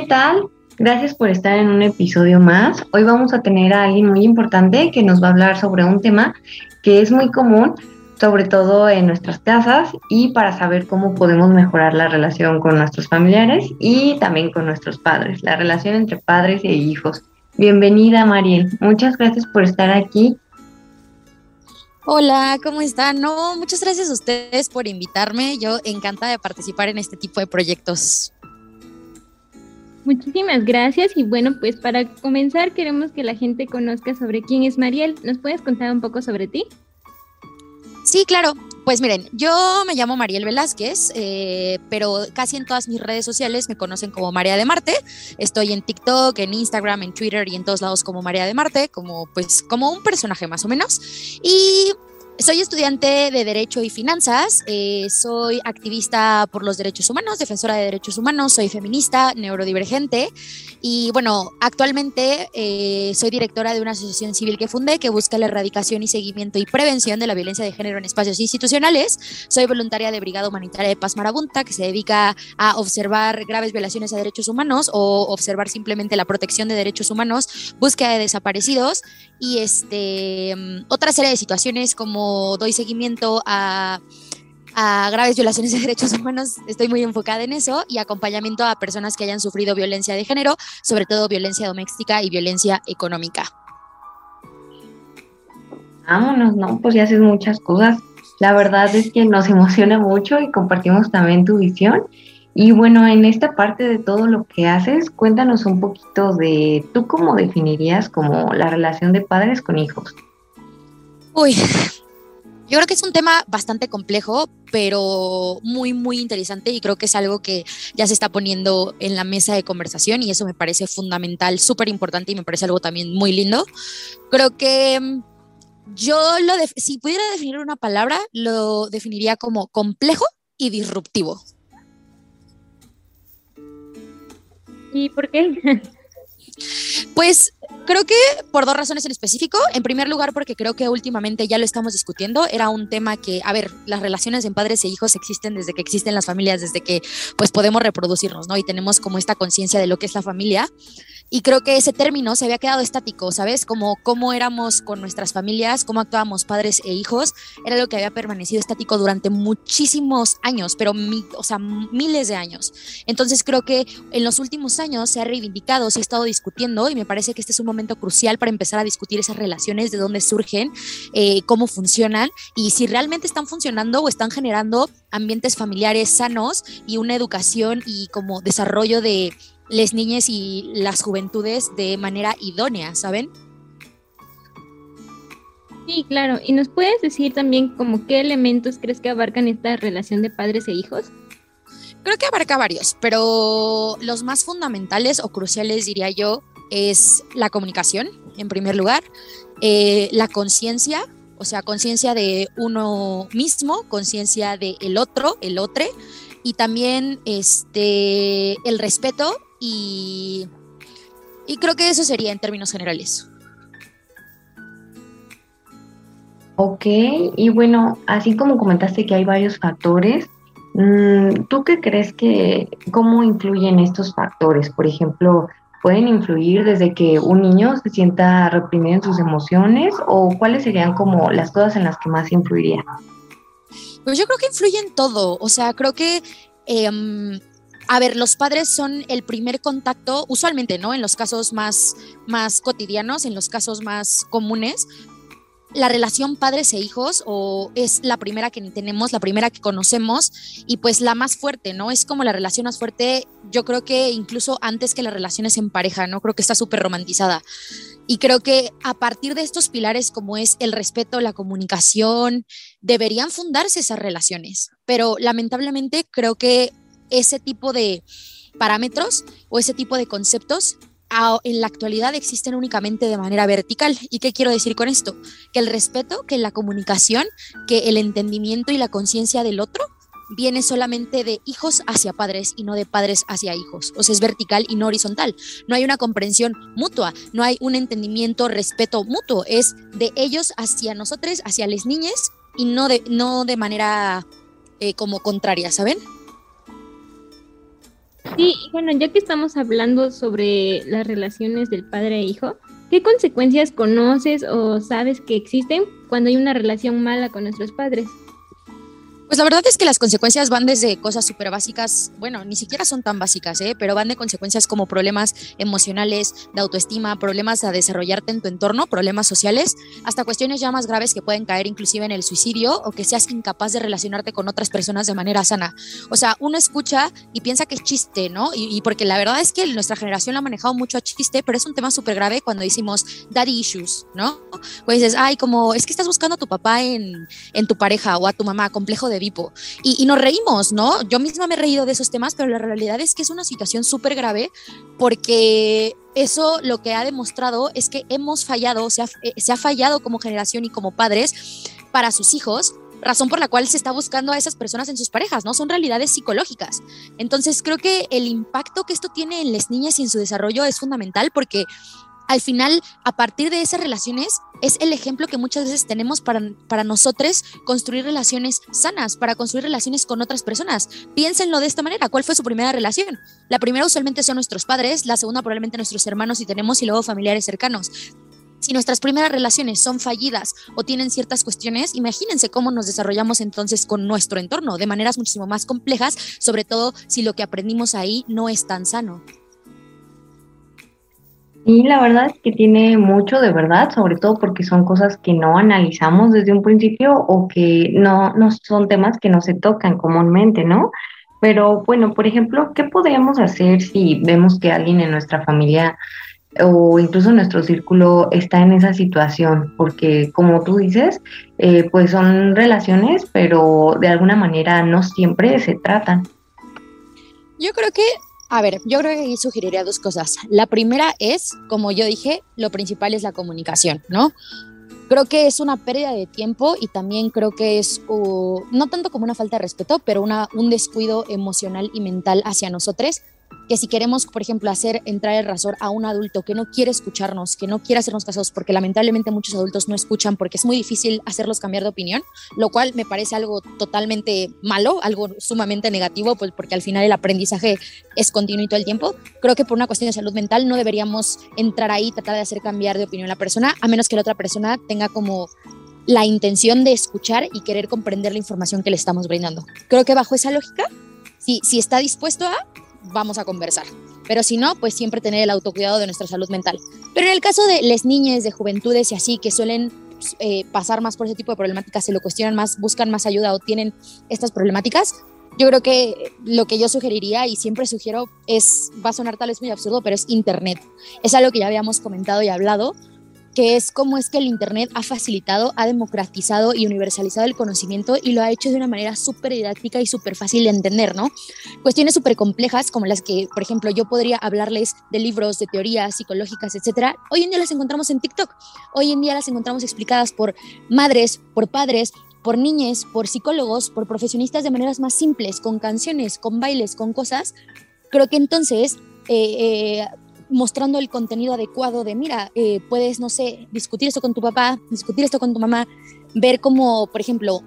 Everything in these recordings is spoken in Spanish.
¿qué tal? Gracias por estar en un episodio más. Hoy vamos a tener a alguien muy importante que nos va a hablar sobre un tema que es muy común, sobre todo en nuestras casas y para saber cómo podemos mejorar la relación con nuestros familiares y también con nuestros padres, la relación entre padres e hijos. Bienvenida, Mariel. Muchas gracias por estar aquí. Hola, ¿cómo están? No, muchas gracias a ustedes por invitarme. Yo encantada de participar en este tipo de proyectos. Muchísimas gracias y bueno, pues para comenzar queremos que la gente conozca sobre quién es Mariel. ¿Nos puedes contar un poco sobre ti? Sí, claro. Pues miren, yo me llamo Mariel Velázquez, eh, pero casi en todas mis redes sociales me conocen como María de Marte. Estoy en TikTok, en Instagram, en Twitter y en todos lados como María de Marte, como pues como un personaje más o menos. Y soy estudiante de Derecho y Finanzas, eh, soy activista por los derechos humanos, defensora de derechos humanos, soy feminista, neurodivergente y bueno, actualmente eh, soy directora de una asociación civil que fundé que busca la erradicación y seguimiento y prevención de la violencia de género en espacios institucionales. Soy voluntaria de Brigada Humanitaria de Paz Marabunta, que se dedica a observar graves violaciones a derechos humanos o observar simplemente la protección de derechos humanos, búsqueda de desaparecidos y este, mm, otra serie de situaciones como doy seguimiento a, graves violaciones de derechos humanos, estoy muy enfocada en eso, y acompañamiento a personas que hayan sufrido violencia de género, sobre todo violencia doméstica y violencia económica. Vámonos, ¿no? Pues ya haces muchas cosas. La verdad es que nos emociona mucho y compartimos también tu visión. Y bueno, en esta parte de todo lo que haces, cuéntanos un poquito de tú cómo definirías como la relación de padres con hijos. Uy, yo creo que es un tema bastante complejo, pero muy, muy interesante y creo que es algo que ya se está poniendo en la mesa de conversación y eso me parece fundamental, súper importante y me parece algo también muy lindo. Creo que mm, yo lo, si pudiera definir una palabra, lo definiría como complejo y disruptivo. ¿Y por qué? Pues creo que por dos razones en específico. En primer lugar, porque creo que últimamente ya lo estamos discutiendo. Era un tema que, a ver, las relaciones en padres e hijos existen desde que existen las familias, desde que pues podemos reproducirnos, ¿no? Y tenemos como esta conciencia de lo que es la familia. Y creo que ese término se había quedado estático, ¿sabes? Como cómo éramos con nuestras familias, cómo actuábamos padres e hijos, era lo que había permanecido estático durante muchísimos años, pero o sea, miles de años. Entonces creo que en los últimos años se ha reivindicado, se ha estado discutiendo y me parece que este es un momento crucial para empezar a discutir esas relaciones, de dónde surgen, eh, cómo funcionan y si realmente están funcionando o están generando ambientes familiares sanos y una educación y como desarrollo de las niñas y las juventudes de manera idónea, ¿saben? Sí, claro. ¿Y nos puedes decir también como qué elementos crees que abarcan esta relación de padres e hijos? Creo que abarca varios, pero los más fundamentales o cruciales, diría yo, es la comunicación, en primer lugar, eh, la conciencia, o sea, conciencia de uno mismo, conciencia del el otro, el otro, y también este, el respeto y, y creo que eso sería en términos generales. Ok, y bueno, así como comentaste que hay varios factores, mm, ¿tú qué crees que, cómo influyen estos factores? Por ejemplo, ¿pueden influir desde que un niño se sienta reprimido en sus emociones o cuáles serían como las cosas en las que más influiría? Pues yo creo que influye en todo, o sea, creo que em, a ver, los padres son el primer contacto, usualmente, ¿no? En los casos más, más cotidianos, en los casos más comunes, la relación padres e hijos o es la primera que tenemos, la primera que conocemos y pues la más fuerte, ¿no? Es como la relación más fuerte, yo creo que incluso antes que las relaciones en pareja, ¿no? Creo que está súper romantizada. Y creo que a partir de estos pilares como es el respeto, la comunicación, deberían fundarse esas relaciones. Pero lamentablemente creo que ese tipo de parámetros o ese tipo de conceptos en la actualidad existen únicamente de manera vertical. ¿Y qué quiero decir con esto? Que el respeto, que la comunicación, que el entendimiento y la conciencia del otro viene solamente de hijos hacia padres y no de padres hacia hijos. O sea, es vertical y no horizontal. No hay una comprensión mutua, no hay un entendimiento, respeto mutuo. Es de ellos hacia nosotros, hacia las niñas y no de, no de manera eh, como contraria, ¿saben? Sí, bueno, ya que estamos hablando sobre las relaciones del padre e hijo, ¿qué consecuencias conoces o sabes que existen cuando hay una relación mala con nuestros padres? Pues la verdad es que las consecuencias van desde cosas súper básicas, bueno, ni siquiera son tan básicas, ¿eh? pero van de consecuencias como problemas emocionales, de autoestima, problemas a desarrollarte en tu entorno, problemas sociales, hasta cuestiones ya más graves que pueden caer inclusive en el suicidio o que seas incapaz de relacionarte con otras personas de manera sana. O sea, uno escucha y piensa que es chiste, ¿no? Y, porque la verdad es que nuestra generación lo ha manejado mucho a chiste, pero es un tema súper grave cuando decimos daddy issues, ¿no? Pues dices, ay, como es que estás buscando a tu papá en, en tu pareja o a tu mamá, complejo de Edipo. Y, nos reímos, ¿no? Yo misma me he reído de esos temas, pero la realidad es que es una situación súper grave porque eso lo que ha demostrado es que hemos fallado, o sea, eh, se ha fallado como generación y como padres para sus hijos razón por la cual se está buscando a esas personas en sus parejas, ¿no? Son realidades psicológicas. Entonces, creo que el impacto que esto tiene en las niñas y en su desarrollo es fundamental porque al final, a partir de esas relaciones, es el ejemplo que muchas veces tenemos para, para nosotros construir relaciones sanas, para construir relaciones con otras personas. Piénsenlo de esta manera, ¿cuál fue su primera relación? La primera usualmente son nuestros padres, la segunda probablemente nuestros hermanos y tenemos y luego familiares cercanos. Si nuestras primeras relaciones son fallidas o tienen ciertas cuestiones, imagínense cómo nos desarrollamos entonces con nuestro entorno de maneras muchísimo más complejas, sobre todo si lo que aprendimos ahí no es tan sano. Y la verdad es que tiene mucho de verdad, sobre todo porque son cosas que no analizamos desde un principio o que no, no son temas que no se tocan comúnmente, ¿no? Pero bueno, por ejemplo, ¿qué podríamos hacer si vemos que alguien en nuestra familia o incluso nuestro círculo está en esa situación? Porque como tú dices, eh, pues son relaciones, pero de alguna manera no siempre se tratan. Yo creo que a ver, yo creo que ahí sugeriría dos cosas. La primera es, como yo dije, lo principal es la comunicación, ¿no? Creo que es una pérdida de tiempo y también creo que es, no tanto como una falta de respeto, pero una, un descuido emocional y mental hacia nosotros que si queremos, por ejemplo, hacer entrar el razor a un adulto que no quiere escucharnos, que no quiere hacernos casos, porque lamentablemente muchos adultos no escuchan porque es muy difícil hacerlos cambiar de opinión, lo cual me parece algo totalmente malo, algo sumamente negativo, pues porque al final el aprendizaje es continuo todo el tiempo. Creo que por una cuestión de salud mental no deberíamos entrar ahí y tratar de hacer cambiar de opinión a la persona, a menos que la otra persona tenga como la intención de escuchar y querer comprender la información que le estamos brindando. Creo que bajo esa lógica, si, si está dispuesto a, vamos a conversar. Pero si no, pues siempre tener el autocuidado de nuestra salud mental. Pero en el caso de las niñas, de juventudes y así, que suelen eh, pasar más por ese tipo de problemáticas, se lo cuestionan más, buscan más ayuda o tienen estas problemáticas, yo creo que lo que yo sugeriría y siempre sugiero es, va a sonar tal vez muy absurdo, pero es Internet. Es algo que ya habíamos comentado y hablado, que es cómo es que el Internet ha facilitado, ha democratizado y universalizado el conocimiento y lo ha hecho de una manera súper didáctica y súper fácil de entender, ¿no? Cuestiones súper complejas como las que, por ejemplo, yo podría hablarles de libros, de teorías psicológicas, etcétera. Hoy en día las encontramos en TikTok. Hoy en día las encontramos explicadas por madres, por padres, por niñas, por psicólogos, por profesionistas de maneras más simples, con canciones, con bailes, con cosas. Creo que entonces eh, eh, mostrando el contenido adecuado de, mira, eh, puedes, no sé, discutir esto con tu papá, discutir esto con tu mamá, ver cómo, por ejemplo,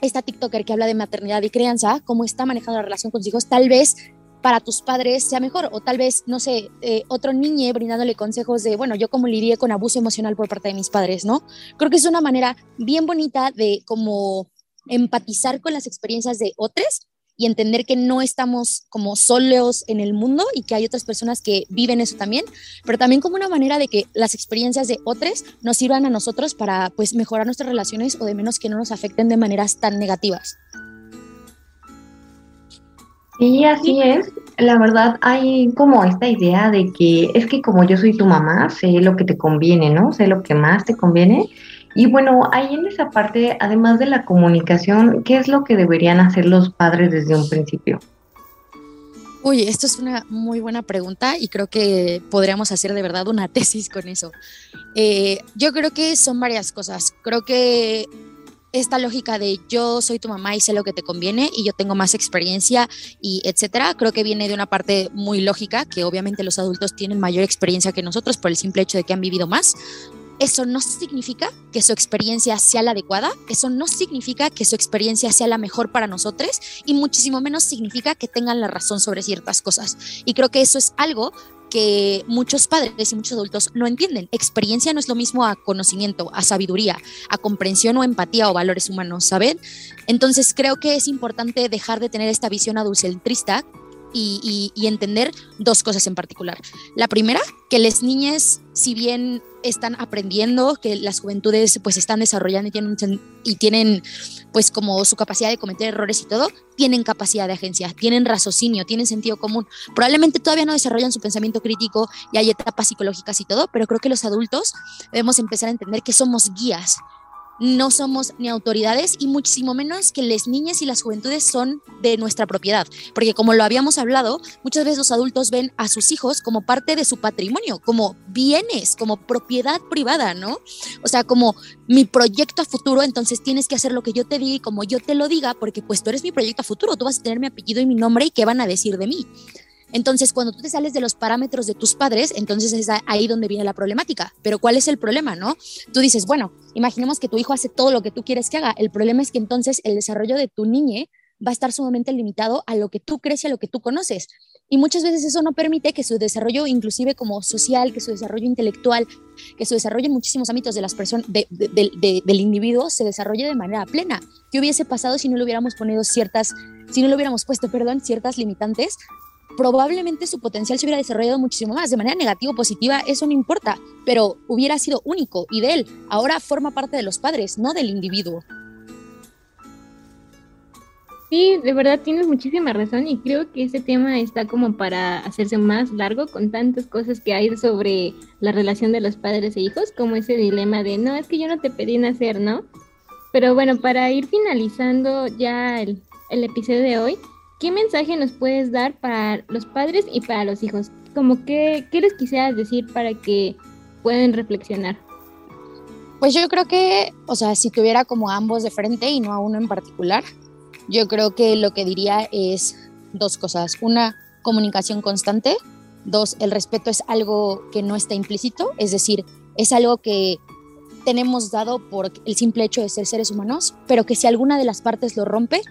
esta TikToker que habla de maternidad y crianza, cómo está manejando la relación con sus hijos, tal vez para tus padres sea mejor, o tal vez, no sé, eh, otro niño brindándole consejos de, bueno, yo como lidié con abuso emocional por parte de mis padres, ¿no? Creo que es una manera bien bonita de como empatizar con las experiencias de otros y entender que no estamos como solos en el mundo y que hay otras personas que viven eso también, pero también como una manera de que las experiencias de otros nos sirvan a nosotros para pues mejorar nuestras relaciones o de menos que no nos afecten de maneras tan negativas. Sí, así es. La verdad, hay como esta idea de que es que como yo soy tu mamá, sé lo que te conviene, ¿no? Sé lo que más te conviene y bueno, ahí en esa parte, además de la comunicación, ¿qué es lo que deberían hacer los padres desde un principio? Uy, esto es una muy buena pregunta y creo que podríamos hacer de verdad una tesis con eso. Eh, yo creo que son varias cosas. Creo que esta lógica de yo soy tu mamá y sé lo que te conviene y yo tengo más experiencia y etcétera, creo que viene de una parte muy lógica, que obviamente los adultos tienen mayor experiencia que nosotros por el simple hecho de que han vivido más eso no significa que su experiencia sea la adecuada, eso no significa que su experiencia sea la mejor para nosotros y muchísimo menos significa que tengan la razón sobre ciertas cosas. Y creo que eso es algo que muchos padres y muchos adultos no entienden. Experiencia no es lo mismo a conocimiento, a sabiduría, a comprensión o empatía o valores humanos, ¿saben? Entonces creo que es importante dejar de tener esta visión adulcentrista y, entender dos cosas en particular. La primera, que las niñas, si bien están aprendiendo, que las juventudes pues están desarrollando y tienen, y tienen pues como su capacidad de cometer errores y todo, tienen capacidad de agencia, tienen raciocinio, tienen sentido común. Probablemente todavía no desarrollan su pensamiento crítico y hay etapas psicológicas y todo, pero creo que los adultos debemos empezar a entender que somos guías no somos ni autoridades y muchísimo menos que las niñas y las juventudes son de nuestra propiedad, porque como lo habíamos hablado, muchas veces los adultos ven a sus hijos como parte de su patrimonio, como bienes, como propiedad privada, ¿no? O sea, como mi proyecto a futuro, entonces tienes que hacer lo que yo te diga y como yo te lo diga, porque pues tú eres mi proyecto a futuro, tú vas a tener mi apellido y mi nombre y qué van a decir de mí. Entonces, cuando tú te sales de los parámetros de tus padres, entonces es ahí donde viene la problemática. Pero ¿cuál es el problema, no? Tú dices, bueno, imaginemos que tu hijo hace todo lo que tú quieres que haga. El problema es que entonces el desarrollo de tu niñe va a estar sumamente limitado a lo que tú crees y a lo que tú conoces. Y muchas veces eso no permite que su desarrollo, inclusive como social, que su desarrollo intelectual, que su desarrollo en muchísimos ámbitos de las personas, del individuo, se desarrolle de manera plena. ¿Qué hubiese pasado si no le hubiéramos ponido ciertas, si no le hubiéramos puesto, perdón, ciertas limitantes probablemente su potencial se hubiera desarrollado muchísimo más. De manera negativa o positiva, eso no importa, pero hubiera sido único y de él. Ahora forma parte de los padres, no del individuo. Sí, de verdad tienes muchísima razón y creo que ese tema está como para hacerse más largo con tantas cosas que hay sobre la relación de los padres e hijos, como ese dilema de, no, es que yo no te pedí nacer, ¿no? Pero bueno, para ir finalizando ya el, el episodio de hoy, ¿qué mensaje nos puedes dar para los padres y para los hijos? Como que, ¿qué les quisieras decir para que puedan reflexionar? Pues yo creo que, o sea, si tuviera como ambos de frente y no a uno en particular, yo creo que lo que diría es dos cosas. Una, comunicación constante. Dos, el respeto es algo que no está implícito, es decir, es algo que tenemos dado por el simple hecho de ser seres humanos, pero que si alguna de las partes lo rompe,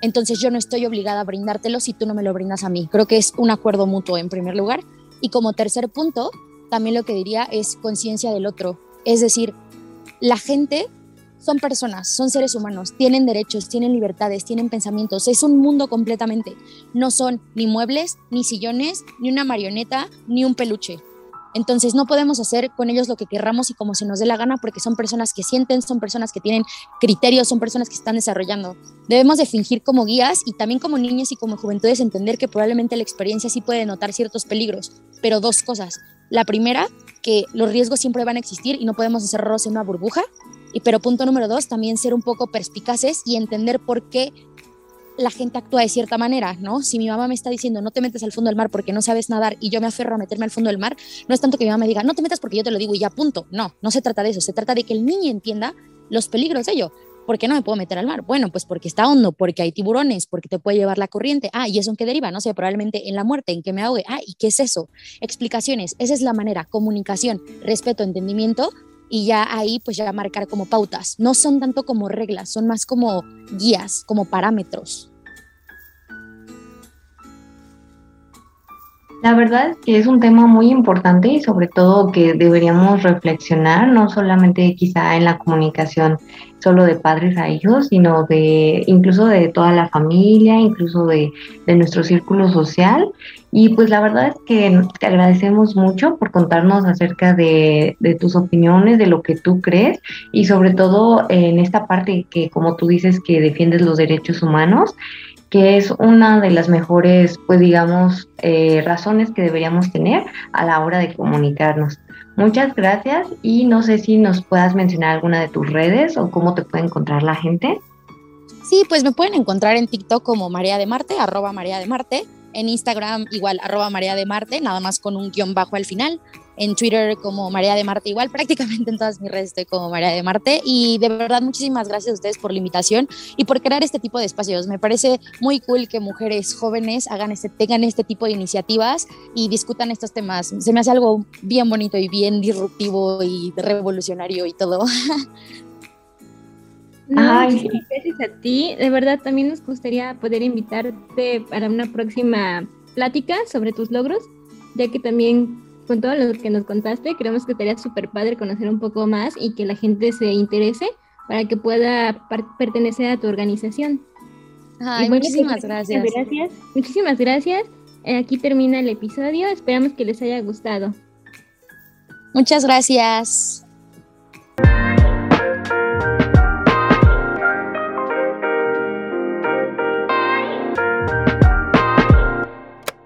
entonces yo no estoy obligada a brindártelo si tú no me lo brindas a mí. Creo que es un acuerdo mutuo en primer lugar. Y como tercer punto, también lo que diría es conciencia del otro. Es decir, la gente son personas, son seres humanos, tienen derechos, tienen libertades, tienen pensamientos, es un mundo completamente. No son ni muebles, ni sillones, ni una marioneta, ni un peluche. Entonces no podemos hacer con ellos lo que querramos y como se nos dé la gana porque son personas que sienten, son personas que tienen criterios, son personas que están desarrollando. Debemos de fingir como guías y también como niños y como juventudes entender que probablemente la experiencia sí puede notar ciertos peligros, pero dos cosas. La primera, que los riesgos siempre van a existir y no podemos encerrarlos en una burbuja. Y pero punto número dos, también ser un poco perspicaces y entender por qué la gente actúa de cierta manera, ¿no? Si mi mamá me está diciendo no te metes al fondo del mar porque no sabes nadar y yo me aferro a meterme al fondo del mar, no es tanto que mi mamá me diga no te metas porque yo te lo digo y ya punto. No, no se trata de eso, se trata de que el niño entienda los peligros de ello. ¿Por qué no me puedo meter al mar? Bueno, pues porque está hondo, porque hay tiburones, porque te puede llevar la corriente. Ah, ¿y eso en qué deriva? No sé, probablemente en la muerte, en que me ahogue. Ah, ¿y qué es eso? Explicaciones. Esa es la manera. Comunicación, respeto, entendimiento y ya ahí pues ya marcar como pautas. No son tanto como reglas, son más como guías, como parámetros. La verdad es que es un tema muy importante y sobre todo que deberíamos reflexionar, no solamente quizá en la comunicación solo de padres a hijos, sino de incluso de toda la familia, incluso de, de nuestro círculo social. Y pues la verdad es que te agradecemos mucho por contarnos acerca de, de tus opiniones, de lo que tú crees y sobre todo en esta parte que como tú dices que defiendes los derechos humanos que es una de las mejores, pues digamos, eh, razones que deberíamos tener a la hora de comunicarnos. Muchas gracias y no sé si nos puedas mencionar alguna de tus redes o cómo te puede encontrar la gente. Sí, pues me pueden encontrar en TikTok como María de Marte, arroba María de Marte, en Instagram igual arroba María de Marte, nada más con un guion bajo al final. En Twitter como María de Marte, igual prácticamente en todas mis redes estoy como María de Marte. Y de verdad, muchísimas gracias a ustedes por la invitación y por crear este tipo de espacios. Me parece muy cool que mujeres jóvenes hagan este, tengan este tipo de iniciativas y discutan estos temas. Se me hace algo bien bonito y bien disruptivo y revolucionario y todo. Ay. Gracias a ti. De verdad, también nos gustaría poder invitarte para una próxima plática sobre tus logros, ya que también con todo lo que nos contaste, creemos que estaría súper padre conocer un poco más y que la gente se interese para que pueda pertenecer a tu organización. Ay, muchísimas gracias. gracias. Muchísimas gracias. Eh, aquí termina el episodio. Esperamos que les haya gustado. Muchas gracias.